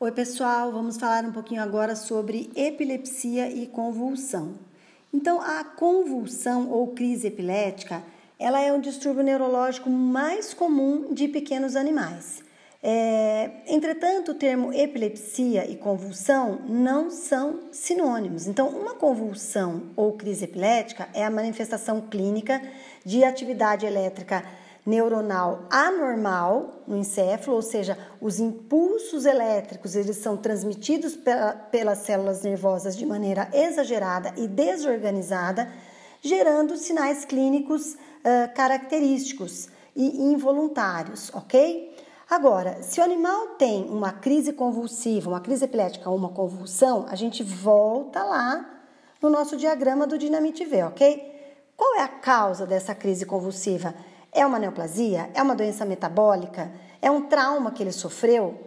Oi, pessoal, vamos falar um pouquinho agora sobre epilepsia e convulsão. Então, a convulsão ou crise epilética, ela é um distúrbio neurológico mais comum de pequenos animais. É, entretanto, o termo epilepsia e convulsão não são sinônimos. Então, uma convulsão ou crise epilética é a manifestação clínica de atividade elétrica neuronal anormal no encéfalo, ou seja, os impulsos elétricos eles são transmitidos pela, pelas células nervosas de maneira exagerada e desorganizada, gerando sinais clínicos uh, característicos e involuntários, ok? Agora, se o animal tem uma crise convulsiva, uma crise epilética ou uma convulsão, a gente volta lá no nosso diagrama do Dinamite V, ok? Qual é a causa dessa crise convulsiva? É uma neoplasia? É uma doença metabólica? É um trauma que ele sofreu?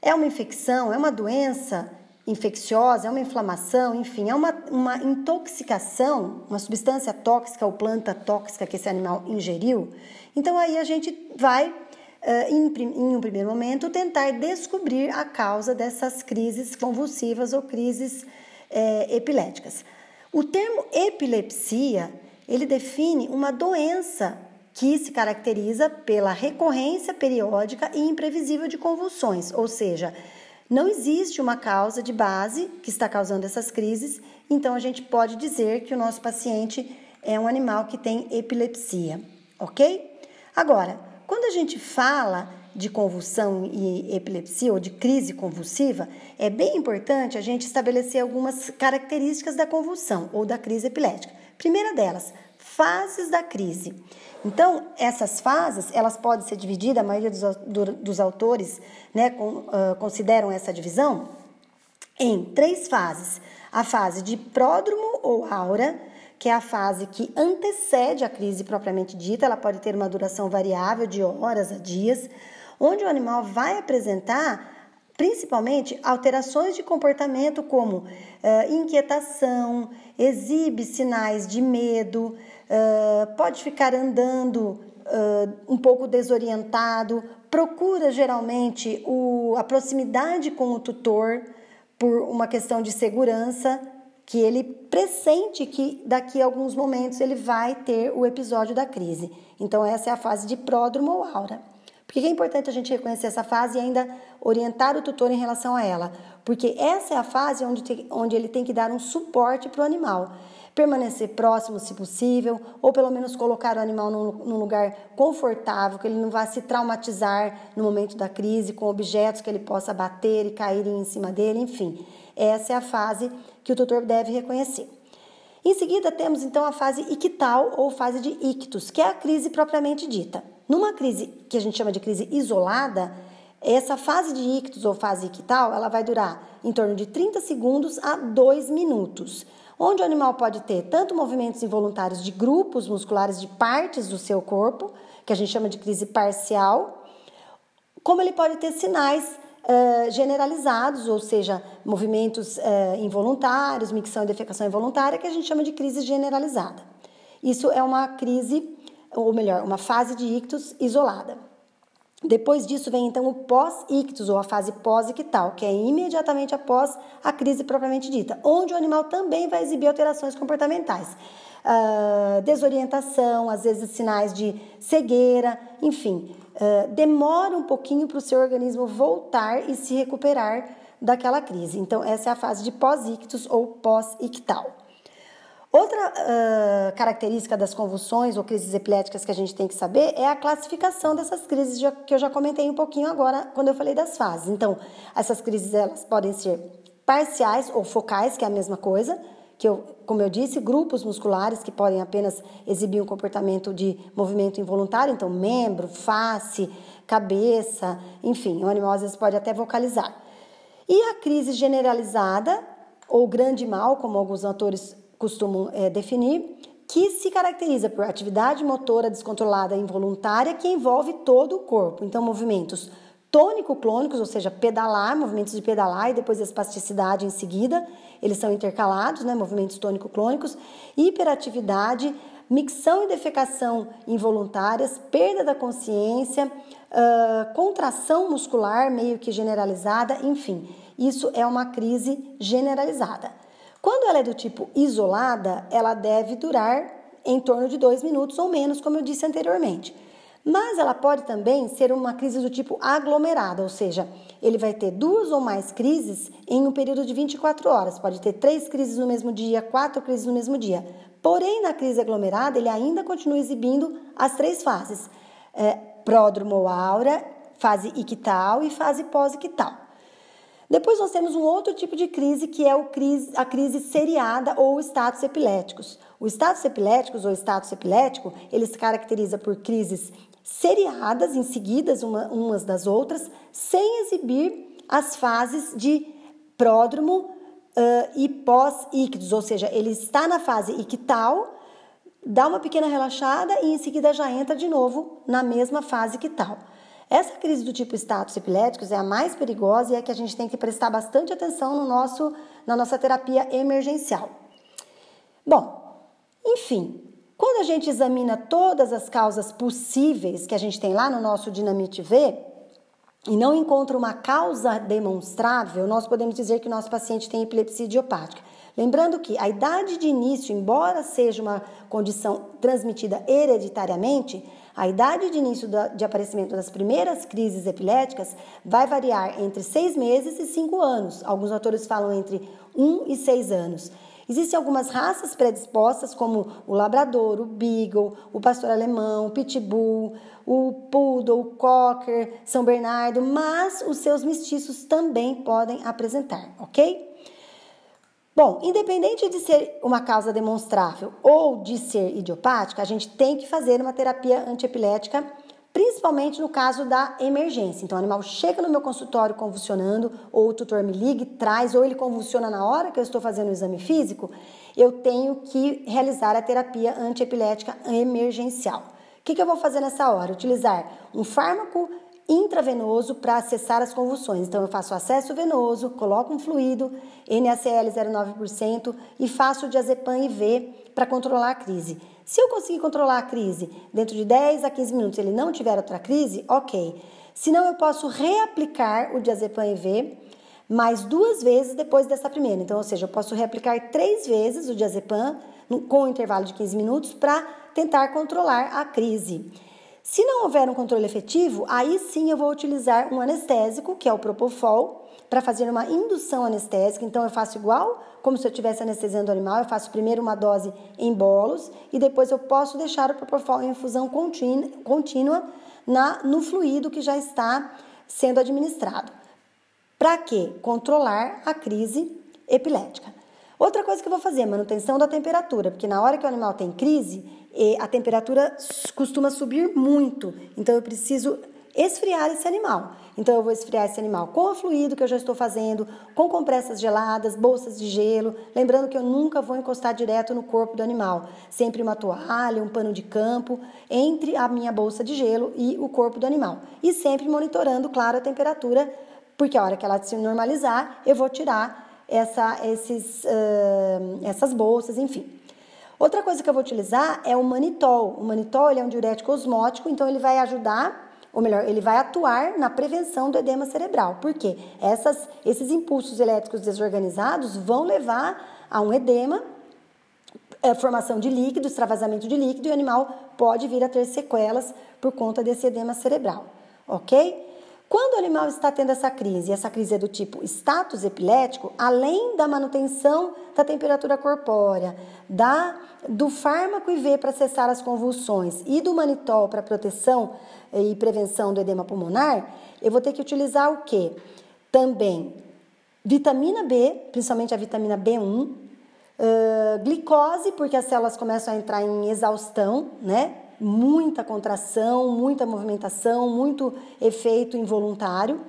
É uma infecção? É uma doença infecciosa? É uma inflamação? Enfim, é uma, uma intoxicação, uma substância tóxica ou planta tóxica que esse animal ingeriu? Então aí a gente vai em, em um primeiro momento, tentar descobrir a causa dessas crises convulsivas ou crises é, epiléticas. O termo epilepsia, ele define uma doença que se caracteriza pela recorrência periódica e imprevisível de convulsões, ou seja, não existe uma causa de base que está causando essas crises, então a gente pode dizer que o nosso paciente é um animal que tem epilepsia, ok? Agora, quando a gente fala de convulsão e epilepsia ou de crise convulsiva, é bem importante a gente estabelecer algumas características da convulsão ou da crise epilética. Primeira delas, fases da crise. Então, essas fases, elas podem ser divididas, a maioria dos, do, dos autores né, com, uh, consideram essa divisão em três fases. A fase de pródromo ou aura, que é a fase que antecede a crise propriamente dita, ela pode ter uma duração variável de horas a dias, onde o animal vai apresentar principalmente alterações de comportamento como uh, inquietação, exibe sinais de medo, uh, pode ficar andando uh, um pouco desorientado, procura geralmente o, a proximidade com o tutor por uma questão de segurança, que ele pressente que daqui a alguns momentos ele vai ter o episódio da crise. Então, essa é a fase de pródromo ou aura. Por que é importante a gente reconhecer essa fase e ainda orientar o tutor em relação a ela? Porque essa é a fase onde, te, onde ele tem que dar um suporte para o animal. Permanecer próximo, se possível, ou pelo menos colocar o animal num, num lugar confortável, que ele não vá se traumatizar no momento da crise com objetos que ele possa bater e cair em cima dele, enfim. Essa é a fase que o tutor deve reconhecer. Em seguida, temos então a fase ictal ou fase de ictus, que é a crise propriamente dita. Numa crise que a gente chama de crise isolada, essa fase de ictus ou fase ictal, ela vai durar em torno de 30 segundos a 2 minutos, onde o animal pode ter tanto movimentos involuntários de grupos musculares de partes do seu corpo, que a gente chama de crise parcial, como ele pode ter sinais uh, generalizados, ou seja, movimentos uh, involuntários, micção e defecação involuntária, que a gente chama de crise generalizada. Isso é uma crise ou melhor, uma fase de ictus isolada. Depois disso vem então o pós-ictus, ou a fase pós-ictal, que é imediatamente após a crise propriamente dita, onde o animal também vai exibir alterações comportamentais. Uh, desorientação, às vezes sinais de cegueira, enfim, uh, demora um pouquinho para o seu organismo voltar e se recuperar daquela crise. Então, essa é a fase de pós-ictus ou pós-ictal. Outra uh, característica das convulsões ou crises epiléticas que a gente tem que saber é a classificação dessas crises que eu já comentei um pouquinho agora quando eu falei das fases. Então, essas crises elas podem ser parciais ou focais, que é a mesma coisa, que eu, como eu disse, grupos musculares que podem apenas exibir um comportamento de movimento involuntário, então membro, face, cabeça, enfim, o animal às vezes pode até vocalizar. E a crise generalizada ou grande mal, como alguns autores costumam é, definir, que se caracteriza por atividade motora descontrolada involuntária que envolve todo o corpo. Então, movimentos tônico-clônicos, ou seja, pedalar, movimentos de pedalar e depois espasticidade em seguida, eles são intercalados, né, movimentos tônico-clônicos, hiperatividade, micção e defecação involuntárias, perda da consciência, uh, contração muscular meio que generalizada, enfim, isso é uma crise generalizada. Quando ela é do tipo isolada, ela deve durar em torno de dois minutos ou menos, como eu disse anteriormente. Mas ela pode também ser uma crise do tipo aglomerada, ou seja, ele vai ter duas ou mais crises em um período de 24 horas. Pode ter três crises no mesmo dia, quatro crises no mesmo dia. Porém, na crise aglomerada, ele ainda continua exibindo as três fases: é, pródromo ou aura, fase ictal e fase pós-ictal. Depois nós temos um outro tipo de crise que é crise, a crise seriada ou status epiléticos. O status epiléticos ou status epilético, ele se caracteriza por crises seriadas em seguidas uma, umas das outras, sem exibir as fases de pródromo uh, e pós-íctos, ou seja, ele está na fase ictal, dá uma pequena relaxada e em seguida já entra de novo na mesma fase ictal. Essa crise do tipo status epiléticos é a mais perigosa e é que a gente tem que prestar bastante atenção no nosso, na nossa terapia emergencial. Bom, enfim, quando a gente examina todas as causas possíveis que a gente tem lá no nosso Dinamite V e não encontra uma causa demonstrável, nós podemos dizer que o nosso paciente tem epilepsia idiopática. Lembrando que a idade de início, embora seja uma condição transmitida hereditariamente, a idade de início de aparecimento das primeiras crises epiléticas vai variar entre seis meses e cinco anos. Alguns autores falam entre um e seis anos. Existem algumas raças predispostas, como o labrador, o beagle, o pastor alemão, o pitbull, o poodle, o cocker, São Bernardo, mas os seus mestiços também podem apresentar, ok? Bom, independente de ser uma causa demonstrável ou de ser idiopática, a gente tem que fazer uma terapia antiepilética principalmente no caso da emergência. Então, o animal chega no meu consultório convulsionando, ou o tutor me liga traz, ou ele convulsiona na hora que eu estou fazendo o exame físico, eu tenho que realizar a terapia antiepilética emergencial. O que, que eu vou fazer nessa hora? Utilizar um fármaco intravenoso para acessar as convulsões. Então, eu faço acesso venoso, coloco um fluido, NaCl 0,9% e faço o diazepam IV para controlar a crise. Se eu conseguir controlar a crise dentro de 10 a 15 minutos, ele não tiver outra crise, ok. Senão, eu posso reaplicar o diazepam IV mais duas vezes depois dessa primeira. Então, ou seja, eu posso reaplicar três vezes o diazepam com um intervalo de 15 minutos para tentar controlar a crise. Se não houver um controle efetivo, aí sim eu vou utilizar um anestésico, que é o Propofol, para fazer uma indução anestésica. Então eu faço igual como se eu estivesse anestesiando o animal, eu faço primeiro uma dose em bolos e depois eu posso deixar o Propofol em infusão contínua na, no fluido que já está sendo administrado. Para quê? Controlar a crise epilética. Outra coisa que eu vou fazer é manutenção da temperatura, porque na hora que o animal tem crise, a temperatura costuma subir muito. Então eu preciso esfriar esse animal. Então eu vou esfriar esse animal com o fluido que eu já estou fazendo, com compressas geladas, bolsas de gelo, lembrando que eu nunca vou encostar direto no corpo do animal, sempre uma toalha, um pano de campo entre a minha bolsa de gelo e o corpo do animal. E sempre monitorando, claro, a temperatura, porque a hora que ela se normalizar, eu vou tirar essa, esses, uh, essas bolsas, enfim. Outra coisa que eu vou utilizar é o manitol. O manitol é um diurético osmótico, então ele vai ajudar, ou melhor, ele vai atuar na prevenção do edema cerebral. Por quê? Essas, esses impulsos elétricos desorganizados vão levar a um edema, a formação de líquido, extravasamento de líquido, e o animal pode vir a ter sequelas por conta desse edema cerebral, ok? Quando o animal está tendo essa crise, e essa crise é do tipo status epilético, além da manutenção da temperatura corpórea, da, do fármaco IV para cessar as convulsões e do manitol para proteção e prevenção do edema pulmonar, eu vou ter que utilizar o que? Também vitamina B, principalmente a vitamina B1, uh, glicose, porque as células começam a entrar em exaustão, né? Muita contração, muita movimentação, muito efeito involuntário.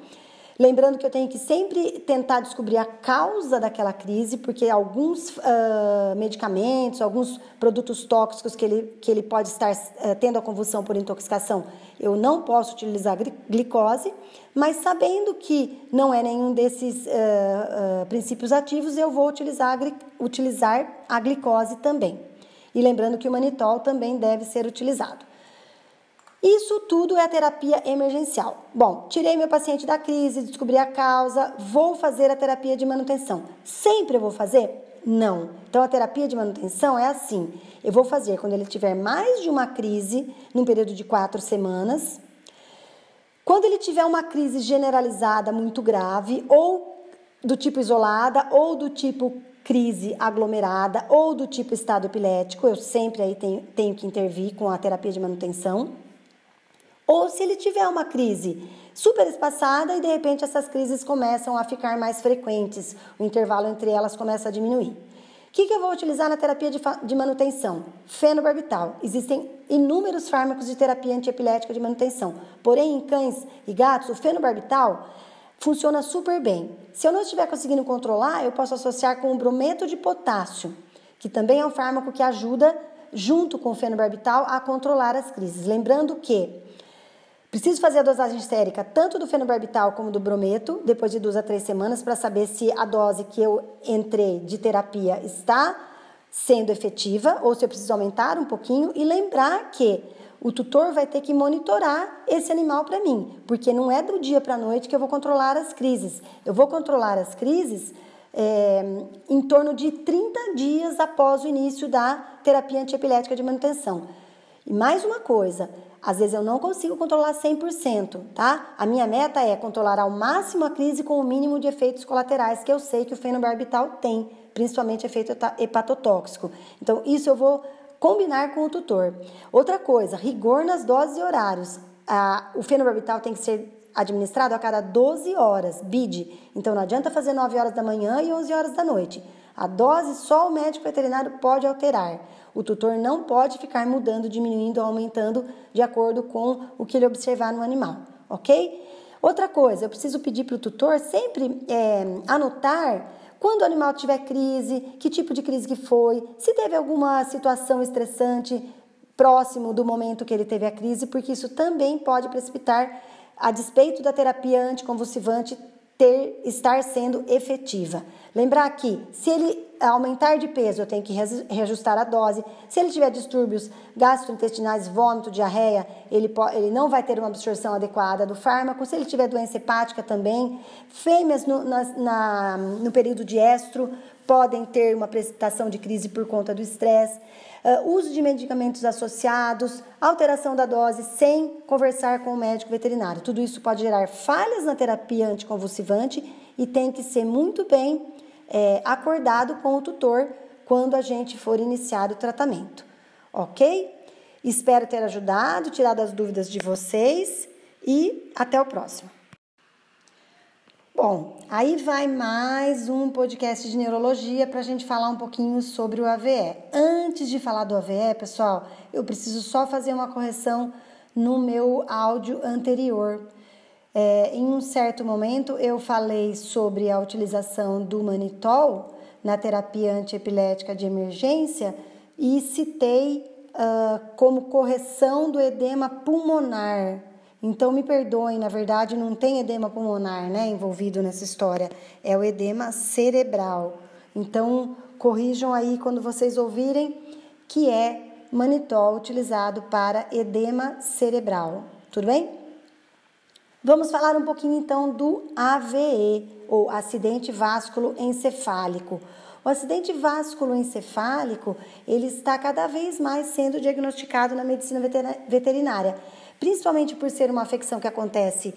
Lembrando que eu tenho que sempre tentar descobrir a causa daquela crise, porque alguns uh, medicamentos, alguns produtos tóxicos que ele, que ele pode estar uh, tendo a convulsão por intoxicação, eu não posso utilizar glicose, mas sabendo que não é nenhum desses uh, princípios ativos, eu vou utilizar, utilizar a glicose também. E lembrando que o manitol também deve ser utilizado. Isso tudo é a terapia emergencial. Bom, tirei meu paciente da crise, descobri a causa, vou fazer a terapia de manutenção. Sempre eu vou fazer? Não. Então a terapia de manutenção é assim: eu vou fazer quando ele tiver mais de uma crise, num período de quatro semanas. Quando ele tiver uma crise generalizada muito grave, ou do tipo isolada, ou do tipo crise aglomerada, ou do tipo estado epilético, eu sempre aí tenho, tenho que intervir com a terapia de manutenção. Ou se ele tiver uma crise super espaçada e de repente essas crises começam a ficar mais frequentes, o intervalo entre elas começa a diminuir. O que, que eu vou utilizar na terapia de, de manutenção? Fenobarbital. Existem inúmeros fármacos de terapia antiepilética de manutenção. Porém, em cães e gatos, o fenobarbital funciona super bem. Se eu não estiver conseguindo controlar, eu posso associar com o brometo de potássio, que também é um fármaco que ajuda, junto com o fenobarbital, a controlar as crises. Lembrando que Preciso fazer a dosagem estérica tanto do fenobarbital como do brometo, depois de duas a três semanas, para saber se a dose que eu entrei de terapia está sendo efetiva ou se eu preciso aumentar um pouquinho. E lembrar que o tutor vai ter que monitorar esse animal para mim, porque não é do dia para a noite que eu vou controlar as crises. Eu vou controlar as crises é, em torno de 30 dias após o início da terapia antiepilética de manutenção. E mais uma coisa, às vezes eu não consigo controlar 100%, tá? A minha meta é controlar ao máximo a crise com o mínimo de efeitos colaterais que eu sei que o fenobarbital tem, principalmente efeito hepatotóxico. Então, isso eu vou combinar com o tutor. Outra coisa, rigor nas doses e horários. Ah, o fenobarbital tem que ser administrado a cada 12 horas, BID. Então, não adianta fazer 9 horas da manhã e 11 horas da noite. A dose só o médico veterinário pode alterar. O tutor não pode ficar mudando, diminuindo ou aumentando de acordo com o que ele observar no animal, ok? Outra coisa, eu preciso pedir para o tutor sempre é, anotar quando o animal tiver crise, que tipo de crise que foi, se teve alguma situação estressante próximo do momento que ele teve a crise, porque isso também pode precipitar, a despeito da terapia anticonvulsivante ter, estar sendo efetiva. Lembrar que se ele aumentar de peso, eu tenho que reajustar a dose. Se ele tiver distúrbios gastrointestinais, vômito, diarreia, ele, pode, ele não vai ter uma absorção adequada do fármaco. Se ele tiver doença hepática também. Fêmeas no, na, na, no período de estro podem ter uma precipitação de crise por conta do estresse. Uh, uso de medicamentos associados, alteração da dose sem conversar com o médico veterinário. Tudo isso pode gerar falhas na terapia anticonvulsivante e tem que ser muito bem é, acordado com o tutor quando a gente for iniciar o tratamento, ok? Espero ter ajudado, tirado as dúvidas de vocês e até o próximo. Bom, aí vai mais um podcast de neurologia para a gente falar um pouquinho sobre o AVE. Antes de falar do AVE, pessoal, eu preciso só fazer uma correção no meu áudio anterior. É, em um certo momento eu falei sobre a utilização do manitol na terapia antiepilética de emergência e citei uh, como correção do edema pulmonar então me perdoem, na verdade não tem edema pulmonar, né, envolvido nessa história, é o edema cerebral. Então corrijam aí quando vocês ouvirem que é manitol utilizado para edema cerebral. Tudo bem? Vamos falar um pouquinho então do AVE, ou acidente vasculo encefálico. O acidente vasculo encefálico, ele está cada vez mais sendo diagnosticado na medicina veterinária principalmente por ser uma afecção que acontece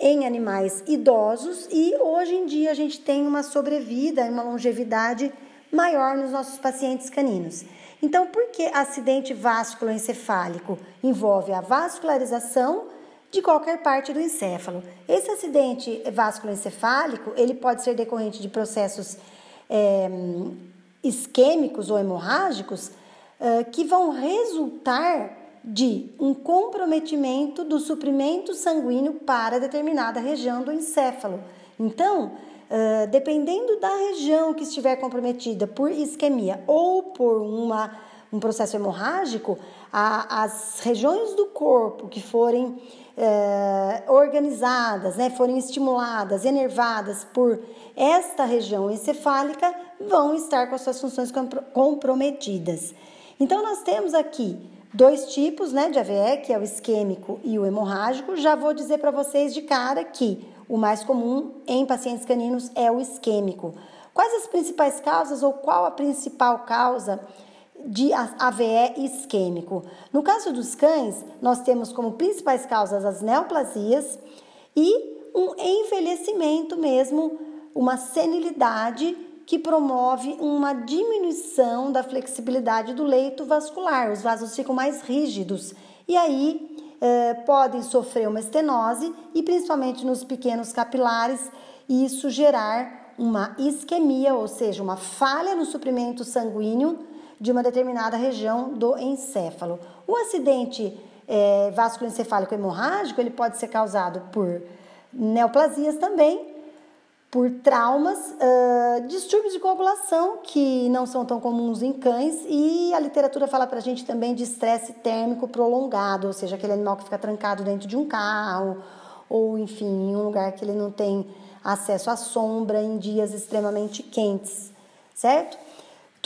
em animais idosos e hoje em dia a gente tem uma sobrevida e uma longevidade maior nos nossos pacientes caninos. Então, por que acidente vasculoencefálico? Envolve a vascularização de qualquer parte do encéfalo. Esse acidente vasculoencefálico, ele pode ser decorrente de processos é, isquêmicos ou hemorrágicos é, que vão resultar de um comprometimento do suprimento sanguíneo para determinada região do encéfalo. Então, uh, dependendo da região que estiver comprometida por isquemia ou por uma, um processo hemorrágico, a, as regiões do corpo que forem uh, organizadas, né, forem estimuladas, enervadas por esta região encefálica, vão estar com as suas funções comprometidas. Então, nós temos aqui dois tipos né, de AVE, que é o isquêmico e o hemorrágico. Já vou dizer para vocês de cara que o mais comum em pacientes caninos é o isquêmico. Quais as principais causas ou qual a principal causa de AVE isquêmico? No caso dos cães, nós temos como principais causas as neoplasias e um envelhecimento mesmo, uma senilidade que promove uma diminuição da flexibilidade do leito vascular. Os vasos ficam mais rígidos e aí eh, podem sofrer uma estenose e principalmente nos pequenos capilares isso gerar uma isquemia, ou seja, uma falha no suprimento sanguíneo de uma determinada região do encéfalo. O acidente é, vasculoencefálico hemorrágico ele pode ser causado por neoplasias também, por traumas, uh, distúrbios de coagulação que não são tão comuns em cães e a literatura fala para a gente também de estresse térmico prolongado, ou seja, aquele animal que fica trancado dentro de um carro ou enfim em um lugar que ele não tem acesso à sombra em dias extremamente quentes, certo?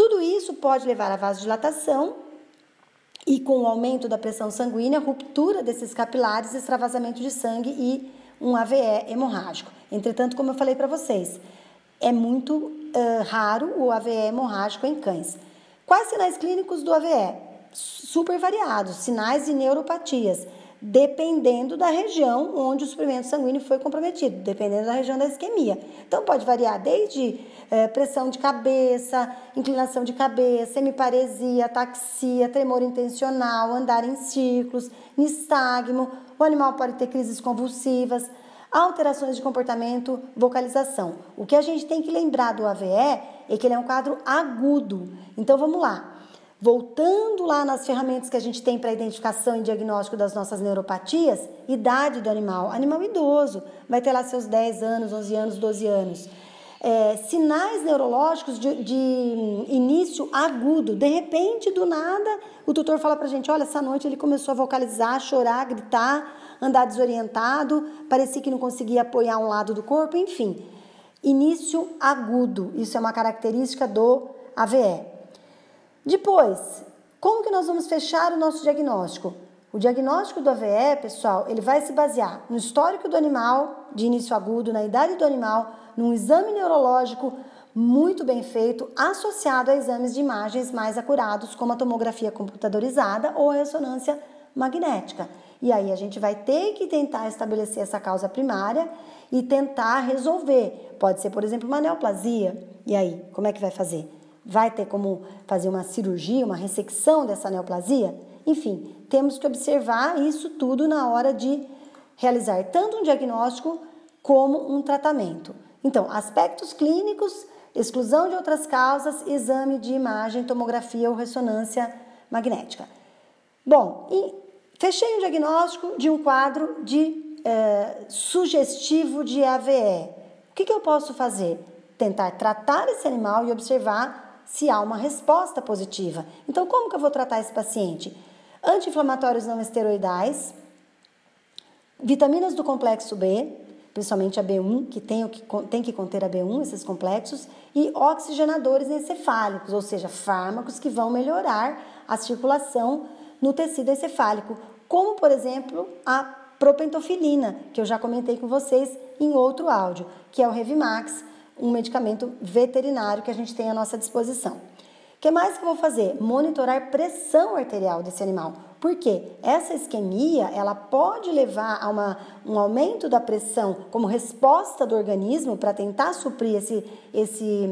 Tudo isso pode levar à vasodilatação e, com o aumento da pressão sanguínea, ruptura desses capilares, extravasamento de sangue e um AVE hemorrágico. Entretanto, como eu falei para vocês, é muito uh, raro o AVE hemorrágico em cães. Quais sinais clínicos do AVE? Super variados, sinais de neuropatias dependendo da região onde o suprimento sanguíneo foi comprometido, dependendo da região da isquemia. Então, pode variar desde é, pressão de cabeça, inclinação de cabeça, hemiparesia, ataxia, tremor intencional, andar em círculos, nistagmo, o animal pode ter crises convulsivas, alterações de comportamento, vocalização. O que a gente tem que lembrar do AVE é que ele é um quadro agudo. Então, vamos lá. Voltando lá nas ferramentas que a gente tem para identificação e diagnóstico das nossas neuropatias, idade do animal, animal idoso, vai ter lá seus 10 anos, 11 anos, 12 anos. É, sinais neurológicos de, de, início agudo. De repente, do nada, o tutor fala pra gente: olha, essa noite ele começou a vocalizar, chorar, gritar, andar desorientado, parecia que não conseguia apoiar um lado do corpo, enfim. Início agudo, isso é uma característica do AVE. Depois, como que nós vamos fechar o nosso diagnóstico? O diagnóstico do AVE, pessoal, ele vai se basear no histórico do animal, de início agudo, na idade do animal, num exame neurológico muito bem feito, associado a exames de imagens mais acurados, como a tomografia computadorizada ou a ressonância magnética. E aí a gente vai ter que tentar estabelecer essa causa primária e tentar resolver. Pode ser, por exemplo, uma neoplasia. E aí, como é que vai fazer? Vai ter como fazer uma cirurgia, uma ressecção dessa neoplasia? Enfim, temos que observar isso tudo na hora de realizar tanto um diagnóstico como um tratamento. Então, aspectos clínicos, exclusão de outras causas, exame de imagem, tomografia ou ressonância magnética. Bom, fechei um diagnóstico de um quadro de eh, sugestivo de AVE. O que, que eu posso fazer? Tentar tratar esse animal e observar se há uma resposta positiva. Então, como que eu vou tratar esse paciente? Anti-inflamatórios não esteroidais, vitaminas do complexo B, principalmente a B1, que tem, que tem que conter a B1, esses complexos, e oxigenadores encefálicos, ou seja, fármacos que vão melhorar a circulação no tecido encefálico, como por exemplo a propentofilina, que eu já comentei com vocês em outro áudio, que é o Revimax, um medicamento veterinário que a gente tem à nossa disposição. O que mais que eu vou fazer? Monitorar pressão arterial desse animal. Porque essa isquemia, ela pode levar a uma, um aumento da pressão como resposta do organismo para tentar suprir esse, esse,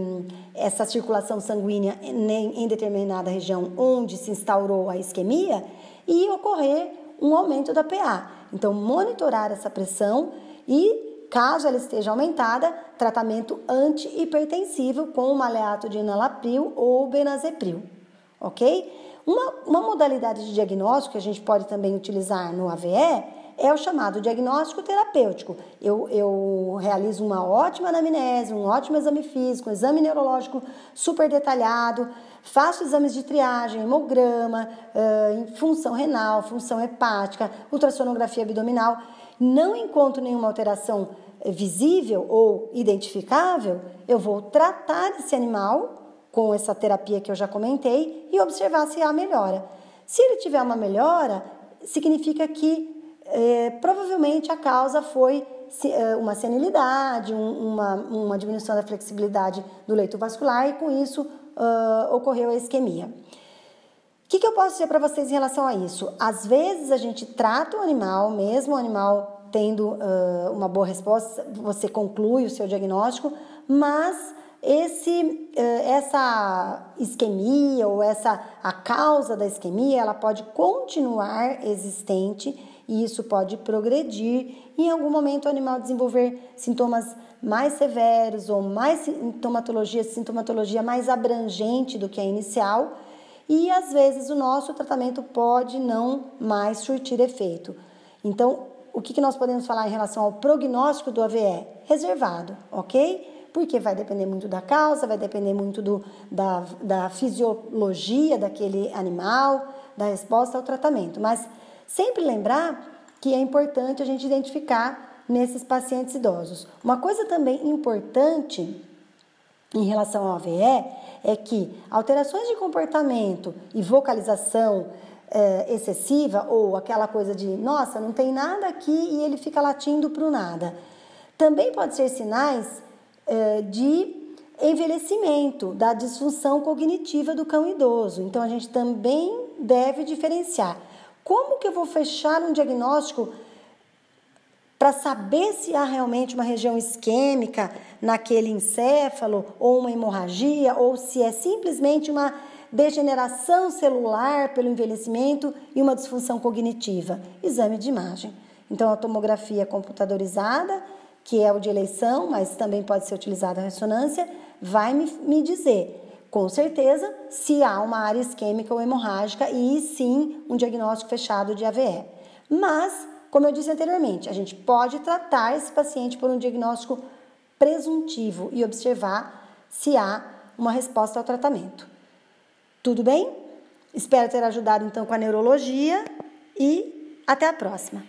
essa circulação sanguínea em, em determinada região onde se instaurou a isquemia e ocorrer um aumento da PA. Então, monitorar essa pressão e Caso ela esteja aumentada, tratamento antihipertensivo com maleato de enalapril ou benazepril, ok? Uma, uma modalidade de diagnóstico que a gente pode também utilizar no AVE é o chamado diagnóstico terapêutico. Eu, eu realizo uma ótima anamnese, um ótimo exame físico, um exame neurológico super detalhado, faço exames de triagem, hemograma, uh, função renal, função hepática, ultrassonografia abdominal não encontro nenhuma alteração visível ou identificável, eu vou tratar esse animal com essa terapia que eu já comentei e observar se há melhora. Se ele tiver uma melhora, significa que é, provavelmente a causa foi é, uma senilidade, um, uma, uma diminuição da flexibilidade do leito vascular e com isso uh, ocorreu a isquemia. O que, que eu posso dizer para vocês em relação a isso? Às vezes a gente trata o animal, mesmo o animal tendo uh, uma boa resposta, você conclui o seu diagnóstico, mas esse, essa isquemia ou essa a causa da isquemia, ela pode continuar existente e isso pode progredir em algum momento o animal desenvolver sintomas mais severos ou mais sintomatologia, sintomatologia mais abrangente do que a inicial, e às vezes o nosso tratamento pode não mais surtir efeito. Então, o que, nós podemos falar em relação ao prognóstico do AVE? Reservado, ok? Porque vai depender muito da causa, vai depender muito do, da, da fisiologia daquele animal, da resposta ao tratamento. Mas sempre lembrar que é importante a gente identificar nesses pacientes idosos. Uma coisa também importante em relação ao AVE é que alterações de comportamento e vocalização é, excessiva ou aquela coisa de nossa, não tem nada aqui e ele fica latindo para o nada. Também pode ser sinais é, de envelhecimento, da disfunção cognitiva do cão idoso. Então a gente também deve diferenciar. Como que eu vou fechar um diagnóstico para saber se há realmente uma região isquêmica naquele encéfalo ou uma hemorragia ou se é simplesmente uma degeneração celular pelo envelhecimento e uma disfunção cognitiva. Exame de imagem. Então, a tomografia computadorizada, que é o de eleição, mas também pode ser utilizada a ressonância, vai me, me dizer com certeza se há uma área isquêmica ou hemorrágica e sim um diagnóstico fechado de AVE. Mas, como eu disse anteriormente, a gente pode tratar esse paciente por um diagnóstico presuntivo e observar se há uma resposta ao tratamento. Tudo bem? Espero ter ajudado então com a neurologia e até a próxima.